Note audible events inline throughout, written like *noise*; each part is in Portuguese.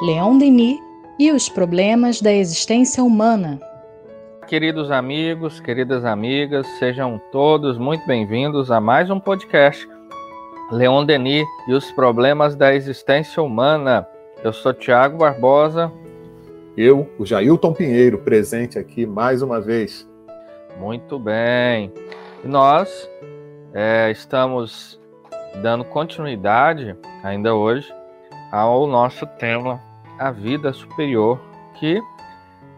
Leon Denis e os problemas da existência humana. Queridos amigos, queridas amigas, sejam todos muito bem-vindos a mais um podcast Leon Denis e os problemas da existência humana. Eu sou Tiago Barbosa. Eu, o Jailton Pinheiro, presente aqui mais uma vez. Muito bem. E nós é, estamos dando continuidade, ainda hoje, ao nosso tema A Vida Superior, que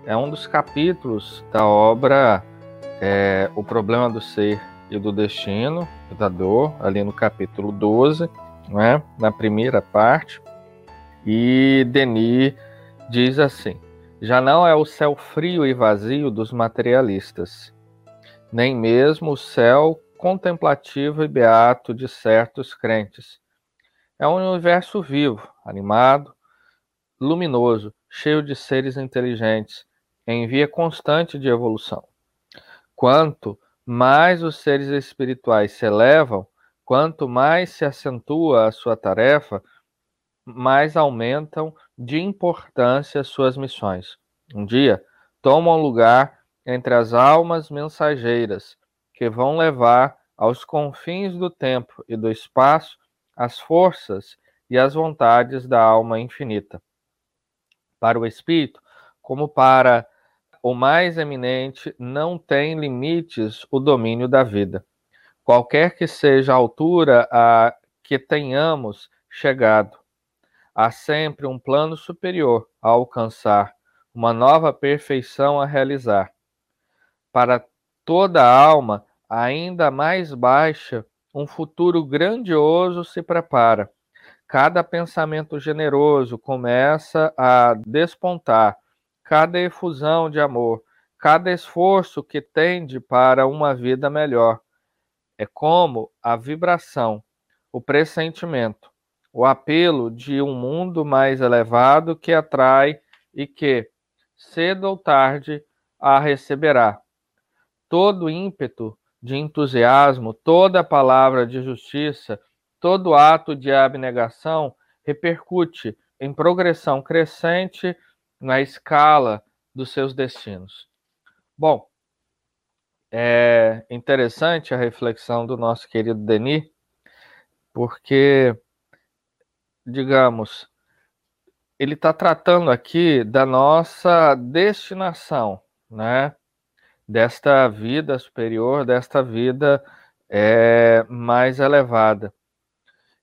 é um dos capítulos da obra é, O Problema do Ser e do Destino, da Dor, ali no capítulo 12, né, na primeira parte. E Denis diz assim: já não é o céu frio e vazio dos materialistas, nem mesmo o céu contemplativo e beato de certos crentes. É um universo vivo, animado, luminoso, cheio de seres inteligentes, em via constante de evolução. Quanto mais os seres espirituais se elevam, quanto mais se acentua a sua tarefa, mais aumentam de importância suas missões. Um dia, tomam lugar entre as almas mensageiras que vão levar aos confins do tempo e do espaço as forças e as vontades da alma infinita. Para o espírito, como para o mais eminente, não tem limites o domínio da vida. Qualquer que seja a altura a que tenhamos chegado, há sempre um plano superior a alcançar, uma nova perfeição a realizar. Para toda alma, ainda mais baixa, um futuro grandioso se prepara. Cada pensamento generoso começa a despontar, cada efusão de amor, cada esforço que tende para uma vida melhor. É como a vibração, o pressentimento, o apelo de um mundo mais elevado que atrai e que, cedo ou tarde, a receberá. Todo ímpeto de entusiasmo, toda palavra de justiça, todo ato de abnegação repercute em progressão crescente na escala dos seus destinos. Bom, é interessante a reflexão do nosso querido Denis, porque, digamos, ele está tratando aqui da nossa destinação, né? Desta vida superior, desta vida é, mais elevada.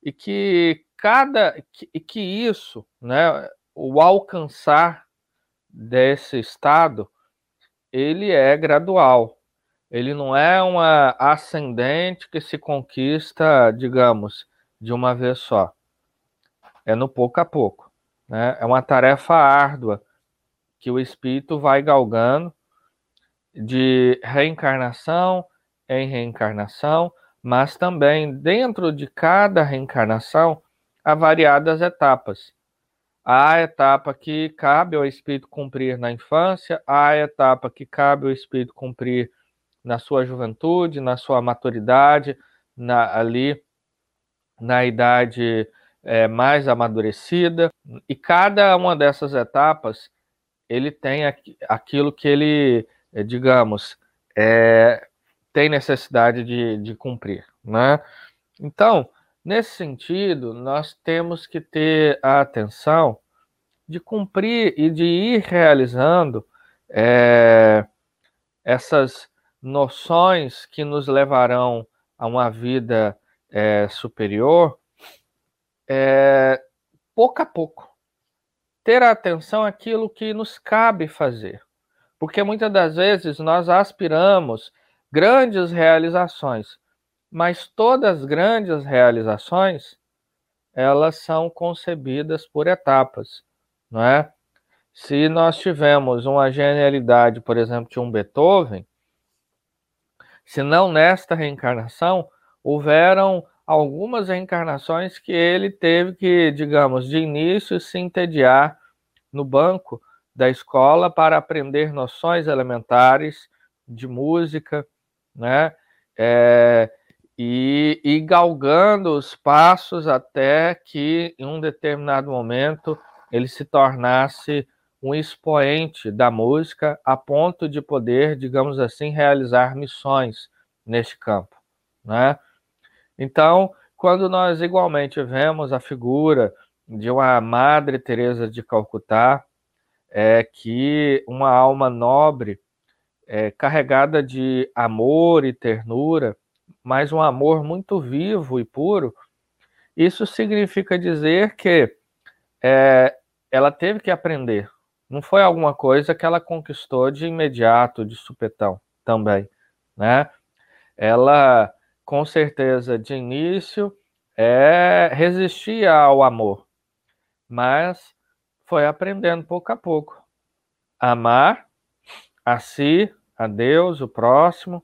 E que cada que, que isso, né, o alcançar desse estado, ele é gradual. Ele não é uma ascendente que se conquista, digamos, de uma vez só. É no pouco a pouco. Né? É uma tarefa árdua que o espírito vai galgando de reencarnação em reencarnação, mas também dentro de cada reencarnação há variadas etapas. Há a etapa que cabe ao espírito cumprir na infância, há a etapa que cabe ao espírito cumprir na sua juventude, na sua maturidade, na, ali na idade é, mais amadurecida, e cada uma dessas etapas ele tem aquilo que ele, é, digamos, é, tem necessidade de, de cumprir, né? Então, nesse sentido, nós temos que ter a atenção de cumprir e de ir realizando é, essas noções que nos levarão a uma vida é, superior é, pouco a pouco, ter atenção àquilo que nos cabe fazer. Porque muitas das vezes nós aspiramos grandes realizações, mas todas as grandes realizações elas são concebidas por etapas, não é? Se nós tivermos uma genialidade, por exemplo, de um Beethoven, se não nesta reencarnação, houveram algumas reencarnações que ele teve que, digamos, de início se entediar no banco da escola para aprender noções elementares de música, né? É, e, e galgando os passos até que, em um determinado momento, ele se tornasse um expoente da música a ponto de poder, digamos assim, realizar missões neste campo, né? Então, quando nós igualmente vemos a figura de uma Madre Teresa de Calcutá, é que uma alma nobre, é, carregada de amor e ternura, mas um amor muito vivo e puro, isso significa dizer que é, ela teve que aprender. Não foi alguma coisa que ela conquistou de imediato, de supetão também, né? Ela, com certeza, de início, é, resistia ao amor, mas foi aprendendo pouco a pouco. Amar a si, a Deus, o próximo,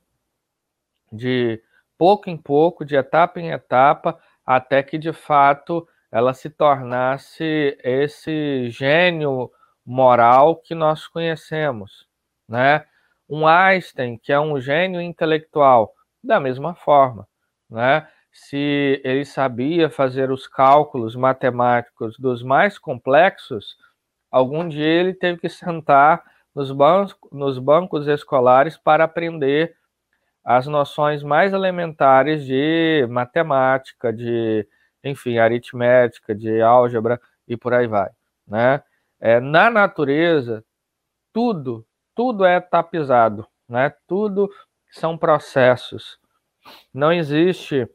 de pouco em pouco, de etapa em etapa, até que de fato ela se tornasse esse gênio moral que nós conhecemos, né? Um Einstein, que é um gênio intelectual, da mesma forma, né? Se ele sabia fazer os cálculos matemáticos dos mais complexos, algum dia ele teve que sentar nos bancos, nos bancos escolares para aprender as noções mais elementares de matemática, de, enfim, aritmética, de álgebra e por aí vai, né? É, na natureza, tudo, tudo é tapizado, né? Tudo são processos. Não existe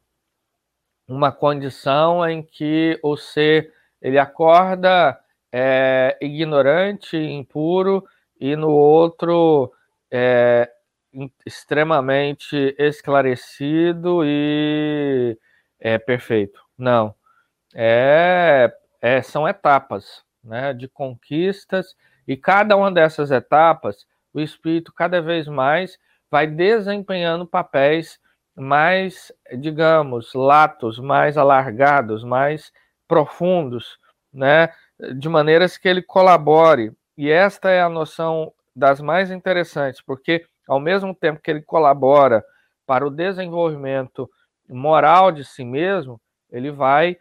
uma condição em que o ser ele acorda é, ignorante, impuro e no outro é, extremamente esclarecido e é perfeito. Não. É, é, são etapas né, de conquistas, e cada uma dessas etapas, o espírito cada vez mais vai desempenhando papéis mais, digamos, latos, mais alargados, mais profundos, né, de maneiras que ele colabore. E esta é a noção das mais interessantes, porque ao mesmo tempo que ele colabora para o desenvolvimento moral de si mesmo, ele vai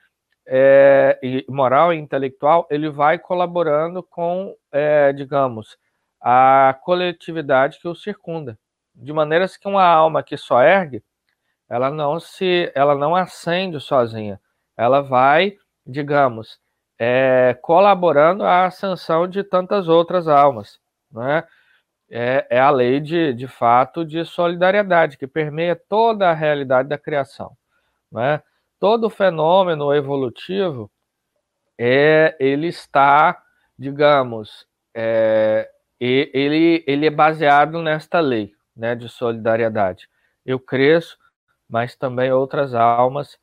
é, moral e intelectual, ele vai colaborando com, é, digamos, a coletividade que o circunda, de maneiras que uma alma que só ergue, ela não se, ela não acende sozinha, ela vai, digamos, é, colaborando à ascensão de tantas outras almas, né? É, é a lei de, de fato de solidariedade que permeia toda a realidade da criação, né? todo fenômeno evolutivo é, ele está, digamos, é, ele, ele é baseado nesta lei né, de solidariedade. Eu cresço, mas também outras almas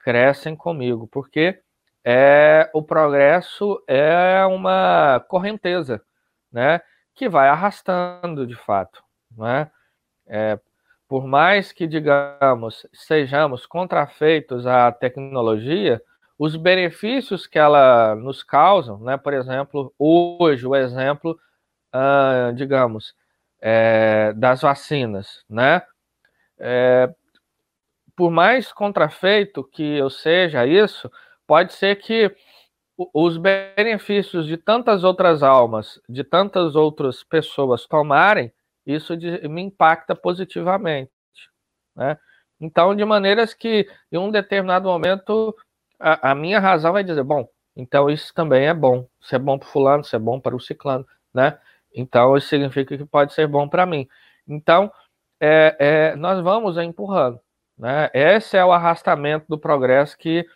crescem comigo, porque é, o progresso é uma correnteza, né, que vai arrastando de fato, né? É, por mais que, digamos, sejamos contrafeitos à tecnologia, os benefícios que ela nos causa, né? por exemplo, hoje o exemplo, uh, digamos, é, das vacinas, né? É, por mais contrafeito que eu seja isso, pode ser que os benefícios de tantas outras almas, de tantas outras pessoas tomarem, isso me impacta positivamente. Né? Então, de maneiras que, em um determinado momento, a, a, minha razão vai dizer: bom, então isso também é bom. Se é bom para fulano, se é bom para o ciclano. Né? Então, isso significa que pode ser bom para mim. Então, é, é, nós vamos empurrando. Né? Esse é o arrastamento do progresso que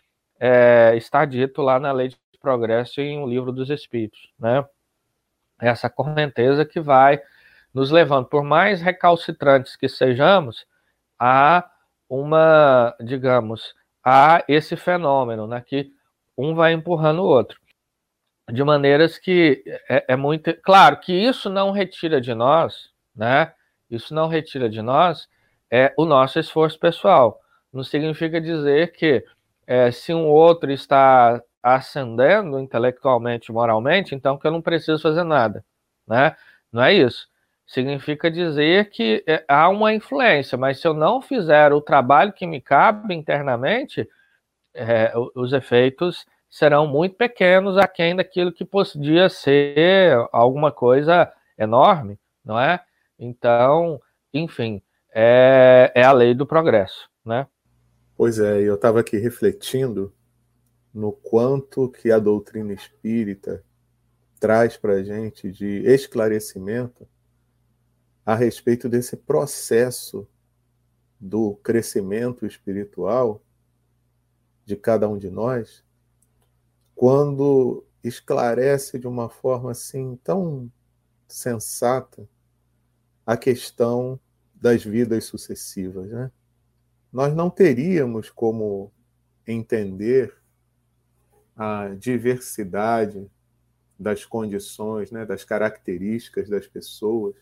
é, está dito lá na Lei de Progresso em O Livro dos Espíritos. Né? Essa correnteza que vai nos levando, por mais recalcitrantes que sejamos, a uma, digamos, a esse fenômeno, né, que um vai empurrando o outro. De maneiras que é, é muito. Claro que isso não retira de nós, né? Isso não retira de nós é o nosso esforço pessoal. Não significa dizer que é, se um outro está ascendendo intelectualmente, moralmente, então que eu não preciso fazer nada, né? Não é isso significa dizer que é, há uma influência, mas se eu não fizer o trabalho que me cabe internamente, é, os efeitos serão muito pequenos aquém daquilo que podia ser alguma coisa enorme, não é? Então, enfim, é, é a lei do progresso, né? Pois é, eu estava aqui refletindo no quanto que a doutrina espírita traz para a gente de esclarecimento a respeito desse processo do crescimento espiritual de cada um de nós, quando esclarece de uma forma assim tão sensata a questão das vidas sucessivas, né? Nós não teríamos como entender a diversidade das condições, né, das características das pessoas,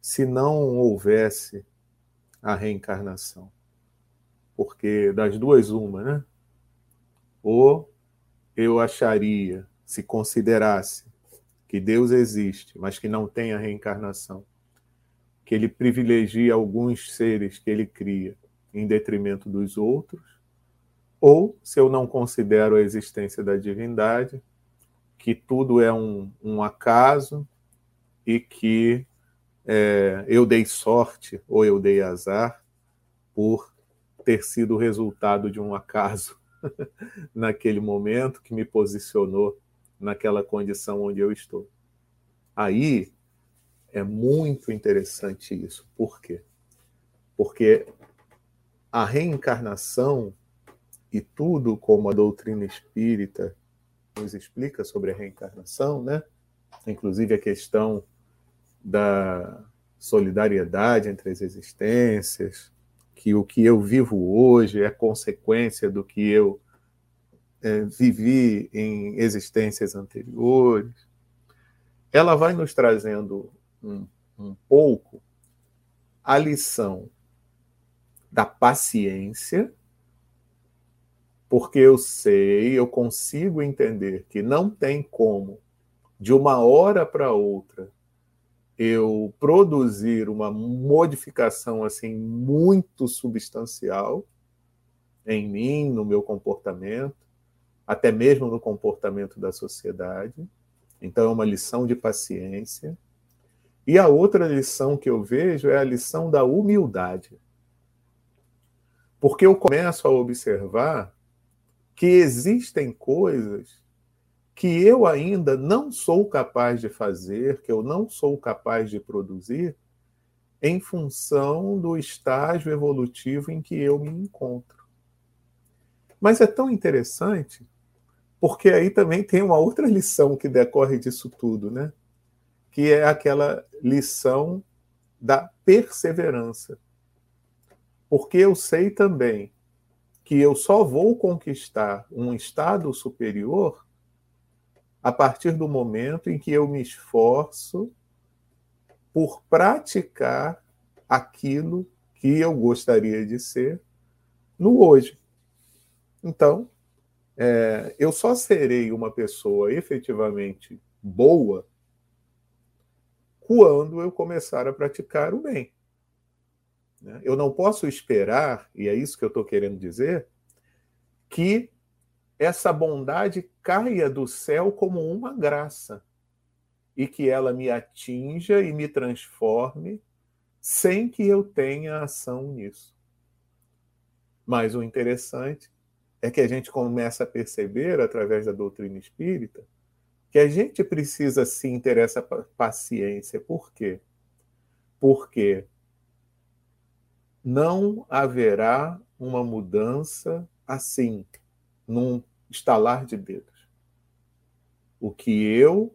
se não houvesse a reencarnação. Porque das duas, uma, né? Ou eu acharia, se considerasse que Deus existe, mas que não tem a reencarnação, que ele privilegia alguns seres que ele cria em detrimento dos outros, ou se eu não considero a existência da divindade, que tudo é um, um acaso e que é, eu dei sorte ou eu dei azar por ter sido resultado de um acaso *laughs* naquele momento que me posicionou naquela condição onde eu estou. Aí é muito interessante isso. Por quê? Porque a reencarnação e tudo como a doutrina espírita nos explica sobre a reencarnação, né? Inclusive a questão da solidariedade entre as existências, que o que eu vivo hoje é consequência do que eu é, vivi em existências anteriores. Ela vai nos trazendo um, um pouco a lição da paciência, porque eu sei, eu consigo entender que não tem como, de uma hora para outra, eu produzir uma modificação assim muito substancial em mim, no meu comportamento, até mesmo no comportamento da sociedade. Então é uma lição de paciência. E a outra lição que eu vejo é a lição da humildade. Porque eu começo a observar que existem coisas que eu ainda não sou capaz de fazer, que eu não sou capaz de produzir, em função do estágio evolutivo em que eu me encontro. Mas é tão interessante, porque aí também tem uma outra lição que decorre disso tudo, né? Que é aquela lição da perseverança. Porque eu sei também que eu só vou conquistar um estado superior a partir do momento em que eu me esforço por praticar aquilo que eu gostaria de ser no hoje. Então, é, eu só serei uma pessoa efetivamente boa quando eu começar a praticar o bem. Né? Eu não posso esperar, e é isso que eu estou querendo dizer, que essa bondade caia do céu como uma graça e que ela me atinja e me transforme sem que eu tenha ação nisso. Mas o interessante é que a gente começa a perceber, através da doutrina espírita, que a gente precisa sim ter essa paciência. Por quê? Porque não haverá uma mudança assim, num estalar de dedos. O que eu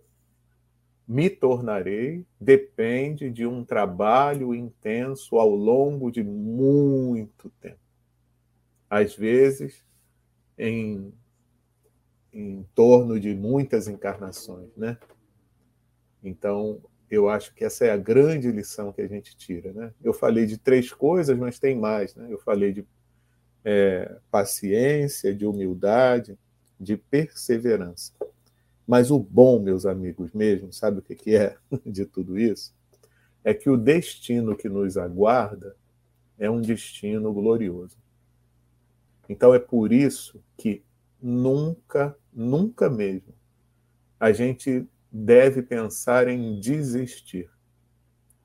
me tornarei depende de um trabalho intenso ao longo de muito tempo. Às vezes, em, em torno de muitas encarnações, né? Então, eu acho que essa é a grande lição que a gente tira, né? Eu falei de três coisas, mas tem mais, né? Eu falei de é, paciência, de humildade, de perseverança. Mas o bom, meus amigos, mesmo, sabe o que é *laughs* de tudo isso? É que o destino que nos aguarda é um destino glorioso. Então é por isso que nunca, nunca mesmo, a gente deve pensar em desistir.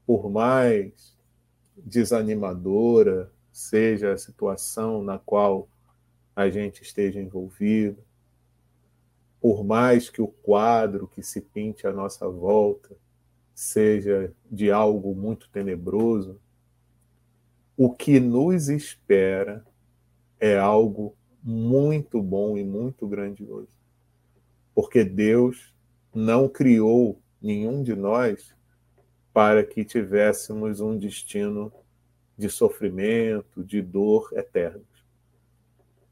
Por mais desanimadora seja a situação na qual a gente esteja envolvido, por mais que o quadro que se pinte à nossa volta seja de algo muito tenebroso, o que nos espera é algo muito bom e muito grandioso. Porque Deus não criou nenhum de nós para que tivéssemos um destino de sofrimento, de dor eternos.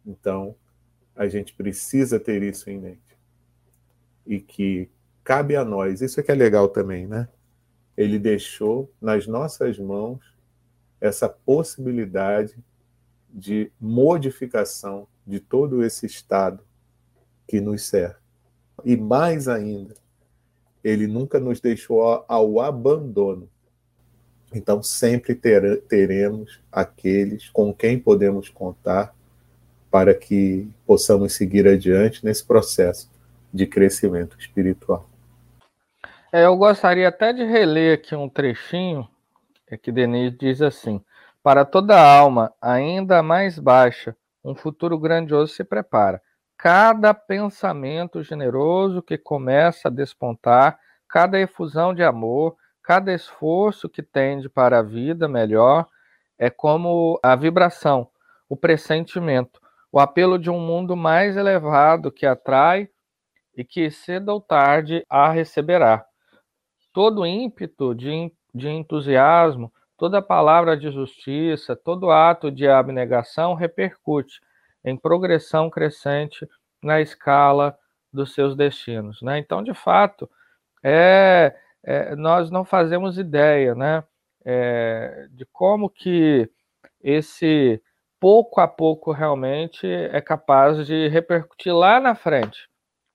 Então, a gente precisa ter isso em mente. E que cabe a nós, isso é que é legal também, né? Ele deixou nas nossas mãos essa possibilidade de modificação de todo esse estado que nos cerca. E mais ainda, ele nunca nos deixou ao abandono. Então, sempre ter, teremos aqueles com quem podemos contar para que possamos seguir adiante nesse processo de crescimento espiritual. É, eu gostaria até de reler aqui um trechinho é que Denise diz assim: Para toda alma, ainda mais baixa, um futuro grandioso se prepara cada pensamento generoso que começa a despontar, cada efusão de amor, cada esforço que tende para a vida melhor, é como a vibração, o pressentimento, o apelo de um mundo mais elevado que atrai e que cedo ou tarde a receberá. Todo ímpeto de, de entusiasmo, toda palavra de justiça, todo ato de abnegação repercute em progressão crescente na escala dos seus destinos. Né? Então, de fato, é, é nós não fazemos ideia né, é, de como que esse pouco a pouco realmente é capaz de repercutir lá na frente.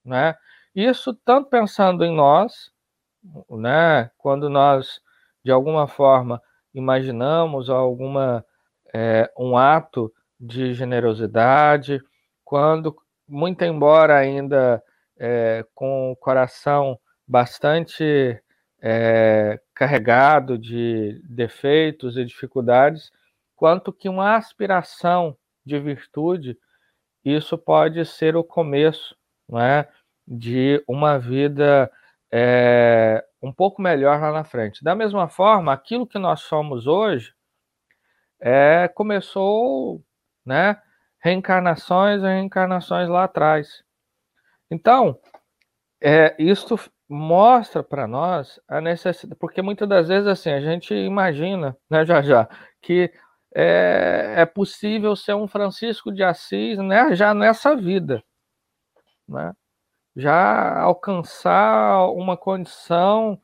Né? Isso tanto pensando em nós, né, quando nós, de alguma forma, imaginamos alguma é, um ato de generosidade, quando, muito embora ainda é, com o coração bastante é, carregado de defeitos e dificuldades, quanto que uma aspiração de virtude, isso pode ser o começo não é, de uma vida é, um pouco melhor lá na frente. Da mesma forma, aquilo que nós somos hoje é, começou né? Reencarnações e reencarnações lá atrás. Então, é, isso mostra para nós a necessidade, porque muitas das vezes assim a gente imagina, né, já já, que é, é possível ser um Francisco de Assis, né, já nessa vida, né? Já alcançar uma condição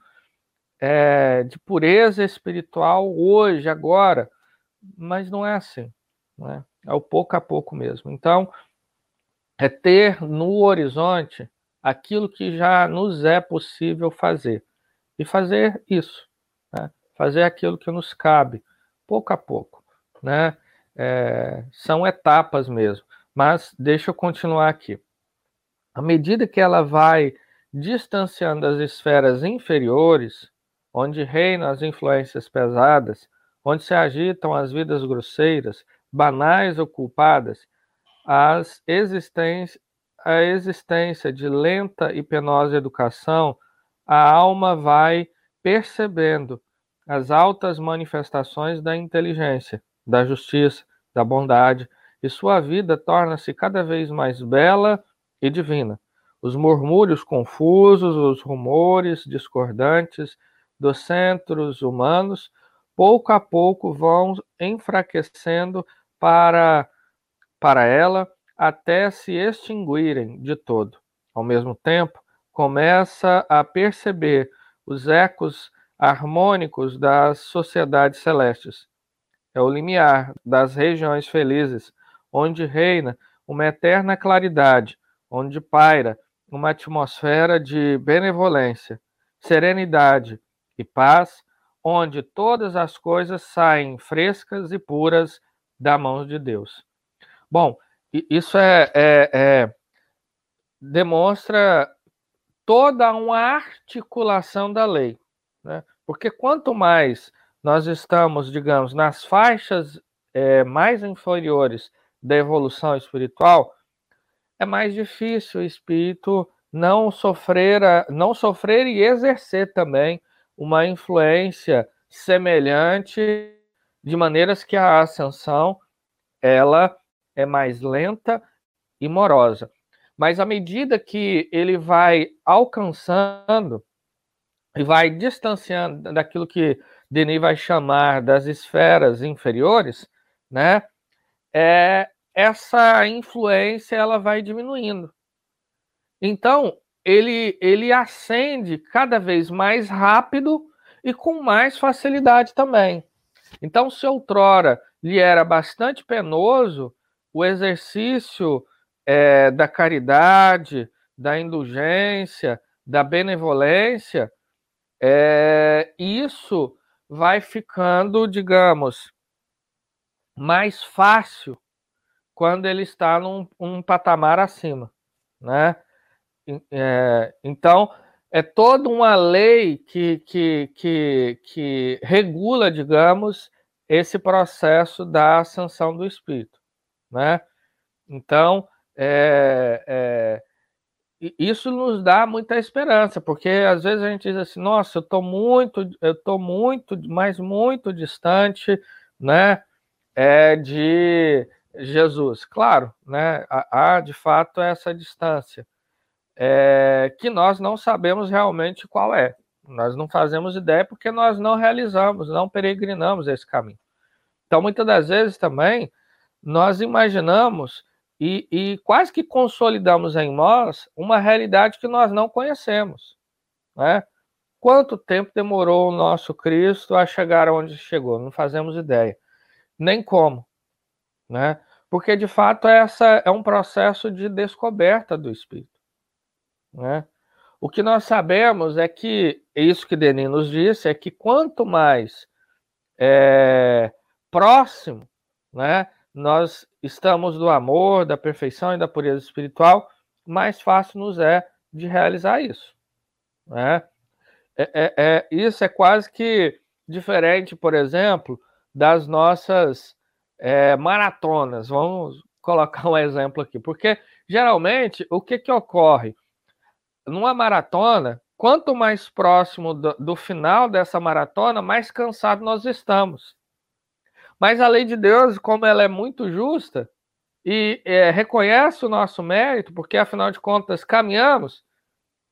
é, de pureza espiritual hoje, agora, mas não é assim, né? É o pouco a pouco mesmo. Então, é ter no horizonte aquilo que já nos é possível fazer. E fazer isso. Né? Fazer aquilo que nos cabe, pouco a pouco. Né? É, são etapas mesmo. Mas deixa eu continuar aqui. À medida que ela vai distanciando as esferas inferiores, onde reinam as influências pesadas, onde se agitam as vidas grosseiras, banais ou culpadas, as a existência de lenta e penosa educação, a alma vai percebendo as altas manifestações da inteligência, da justiça, da bondade, e sua vida torna-se cada vez mais bela e divina. Os murmúrios confusos, os rumores discordantes dos centros humanos, pouco a pouco vão enfraquecendo para, para ela até se extinguirem de todo. Ao mesmo tempo, começa a perceber os ecos harmônicos das sociedades celestes. É o limiar das regiões felizes, onde reina uma eterna claridade, onde paira uma atmosfera de benevolência, serenidade e paz, onde todas as coisas saem frescas e puras da mão de Deus. Bom, isso é, é, é demonstra toda uma articulação da lei. Né? Porque quanto mais nós estamos, digamos, nas faixas é, mais inferiores da evolução espiritual, é mais difícil o espírito não sofrer, não sofrer e exercer também uma influência semelhante, de maneiras que a ascensão ela é mais lenta e morosa. Mas à medida que ele vai alcançando e vai distanciando daquilo que Denis vai chamar das esferas inferiores, né? É, essa influência ela vai diminuindo. Então, ele, ele ascende cada vez mais rápido e com mais facilidade também. Então, se outrora lhe era bastante penoso o exercício é, da caridade, da indulgência, da benevolência, é, isso vai ficando, digamos, mais fácil quando ele está num um patamar acima, né? É, então, é toda uma lei que, que, que, que regula, digamos, esse processo da ascensão do espírito, né? Então, é, é, isso nos dá muita esperança, porque às vezes a gente diz assim, nossa, eu estou muito, eu estou muito, mas muito distante, né, é, de Jesus. Claro, né? Há de fato essa distância é, que nós não sabemos realmente qual é. Nós não fazemos ideia porque nós não realizamos, não peregrinamos esse caminho. Então, muitas das vezes também nós imaginamos e, e quase que consolidamos em nós uma realidade que nós não conhecemos. Né? Quanto tempo demorou o nosso Cristo a chegar onde chegou? Não fazemos ideia. Nem como né? Porque de fato essa é um processo de descoberta do espírito, né? O que nós sabemos é que isso que Denis nos disse é que quanto mais é, próximo, né, nós estamos do amor, da perfeição e da pureza espiritual, mais fácil nos é de realizar isso, né? É, é, é, isso é quase que diferente, por exemplo, das nossas é, maratonas. Vamos colocar um *laughs* exemplo aqui, porque geralmente o que, que ocorre? Numa maratona, quanto mais próximo do, do final dessa maratona, mais cansado nós estamos. Mas a lei de Deus, como ela é muito justa e é, reconhece o nosso mérito, porque afinal de contas caminhamos,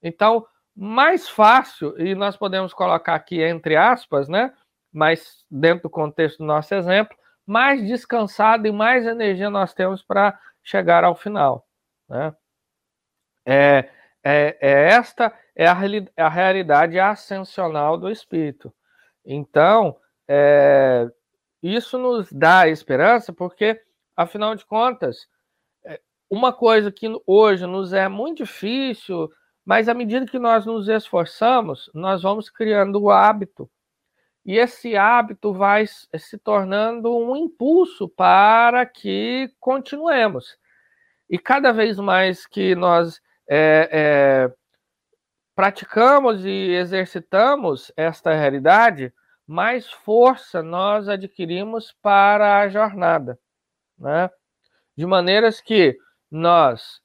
então mais fácil, e nós podemos colocar aqui entre aspas, né? Mas dentro do contexto do nosso exemplo, mais descansado e mais energia nós temos para chegar ao final. Né? É, é, é, esta é a, a realidade ascensional do espírito. Então, é, isso nos dá esperança, porque, afinal de contas, é, uma coisa que hoje nos é muito difícil, mas à medida que nós nos esforçamos, nós vamos criando o hábito e esse hábito vai se tornando um impulso para que continuemos. E cada vez mais que nós é, é, praticamos e exercitamos esta realidade, mais força nós adquirimos para a jornada. Né? De maneiras que nós,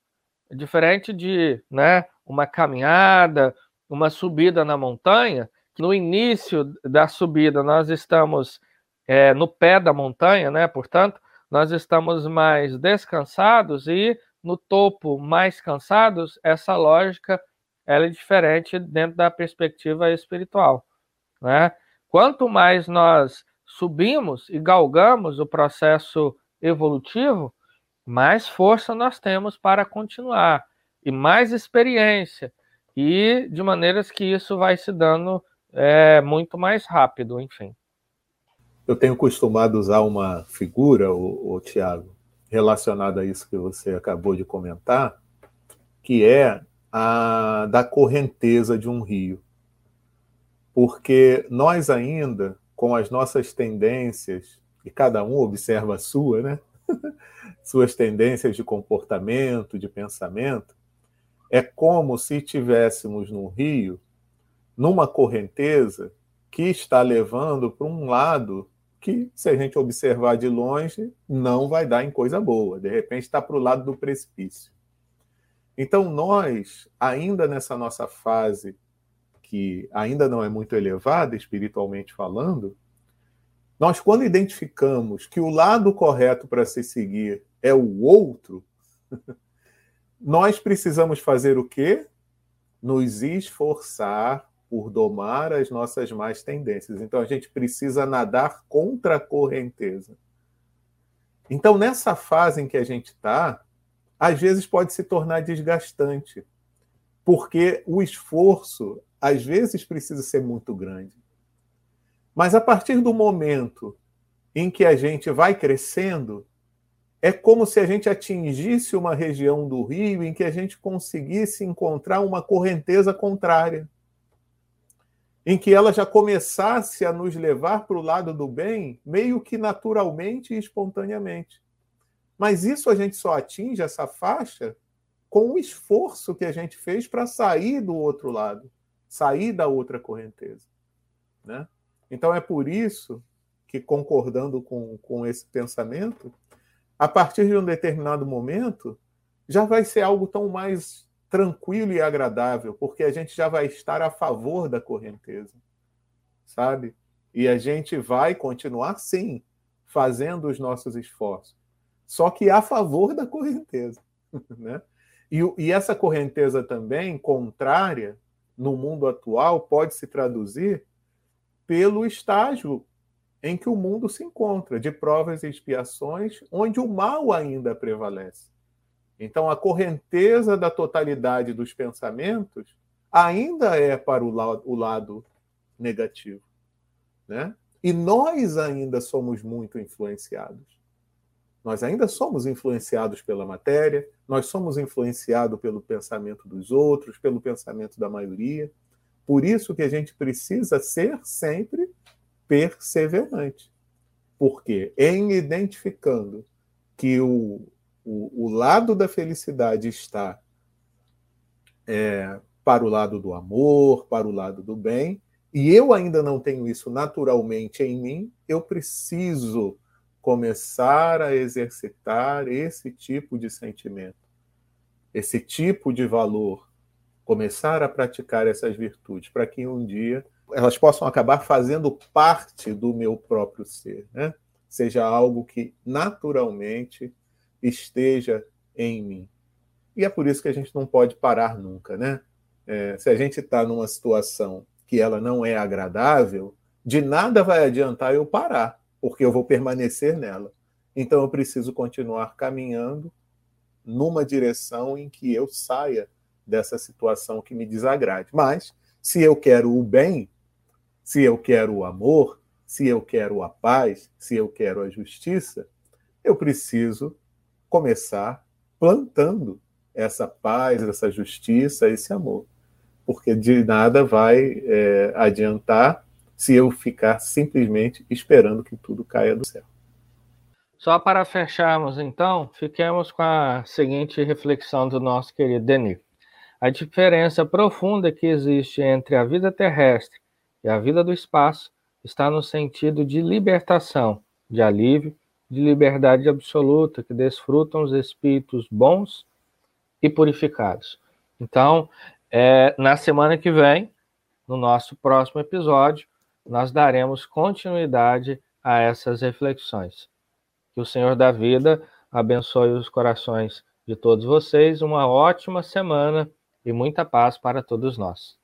diferente de né, uma caminhada, uma subida na montanha, no início da subida nós estamos é, no pé da montanha, né? Portanto, nós estamos mais descansados e no topo mais cansados. Essa lógica ela é diferente dentro da perspectiva espiritual, né? Quanto mais nós subimos e galgamos o processo evolutivo, mais força nós temos para continuar e mais experiência e de maneiras que isso vai se dando é muito mais rápido, enfim. Eu tenho costumado usar uma figura, o, o Tiago, relacionada a isso que você acabou de comentar, que é a da correnteza de um rio. Porque nós ainda, com as nossas tendências, e cada um observa a sua, né? *laughs* Suas tendências de comportamento, de pensamento, é como se tivéssemos no rio, numa correnteza que está levando para um lado que, se a gente observar de longe, não vai dar em coisa boa. De repente, está para o lado do precipício. Então, nós, ainda nessa nossa fase, que ainda não é muito elevada, espiritualmente falando, nós, quando identificamos que o lado correto para se seguir é o outro, *laughs* nós precisamos fazer o quê? Nos esforçar por domar as nossas más tendências. Então a gente precisa nadar contra a correnteza. Então, nessa fase em que a gente está, às vezes pode se tornar desgastante, porque o esforço, às vezes, precisa ser muito grande. Mas a partir do momento em que a gente vai crescendo, é como se a gente atingisse uma região do rio em que a gente conseguisse encontrar uma correnteza contrária, em que ela já começasse a nos levar para o lado do bem, meio que naturalmente e espontaneamente. Mas isso a gente só atinge essa faixa com o esforço que a gente fez para sair do outro lado, sair da outra correnteza. Né? Então é por isso que, concordando com, com esse pensamento, a partir de um determinado momento, já vai ser algo tão mais tranquilo e agradável, porque a gente já vai estar a favor da correnteza, sabe? E a gente vai continuar, sim, fazendo os nossos esforços, só que a favor da correnteza, *laughs* né? E, e essa correnteza também, contrária, no mundo atual, pode se traduzir pelo estágio em que o mundo se encontra, de provas e expiações, onde o mal ainda prevalece. Então, a correnteza da totalidade dos pensamentos ainda é para o lado, o lado negativo. Né? E nós ainda somos muito influenciados. Nós ainda somos influenciados pela matéria, nós somos influenciados pelo pensamento dos outros, pelo pensamento da maioria. Por isso que a gente precisa ser sempre perseverante. Porque em identificando que o, o, o lado da felicidade está é, para o lado do amor, para o lado do bem, e eu ainda não tenho isso naturalmente em mim, eu preciso começar a exercitar esse tipo de sentimento, esse tipo de valor, começar a praticar essas virtudes, para que um dia elas possam acabar fazendo parte do meu próprio ser, né? seja algo que naturalmente esteja em mim. E é por isso que a gente não pode parar nunca, né? É, se a gente está numa situação que ela não é agradável, de nada vai adiantar eu parar, porque eu vou permanecer nela. Então eu preciso continuar caminhando numa direção em que eu saia dessa situação que me desagrade. Mas se eu quero o bem, se eu quero o amor, se eu quero a paz, se eu quero a justiça, eu preciso começar plantando essa paz, essa justiça, esse amor. Porque de nada vai é, adiantar se eu ficar simplesmente esperando que tudo caia do céu. Só para fecharmos, então, fiquemos com a seguinte reflexão do nosso querido Denis. A diferença profunda que existe entre a vida terrestre e a vida do espaço está no sentido de libertação, de alívio, de liberdade absoluta que desfrutam os espíritos bons e purificados. Então, é, na semana que vem, no nosso próximo episódio, nós daremos continuidade a essas reflexões. Que o Senhor da vida abençoe os corações de todos vocês. Uma ótima semana e muita paz para todos nós.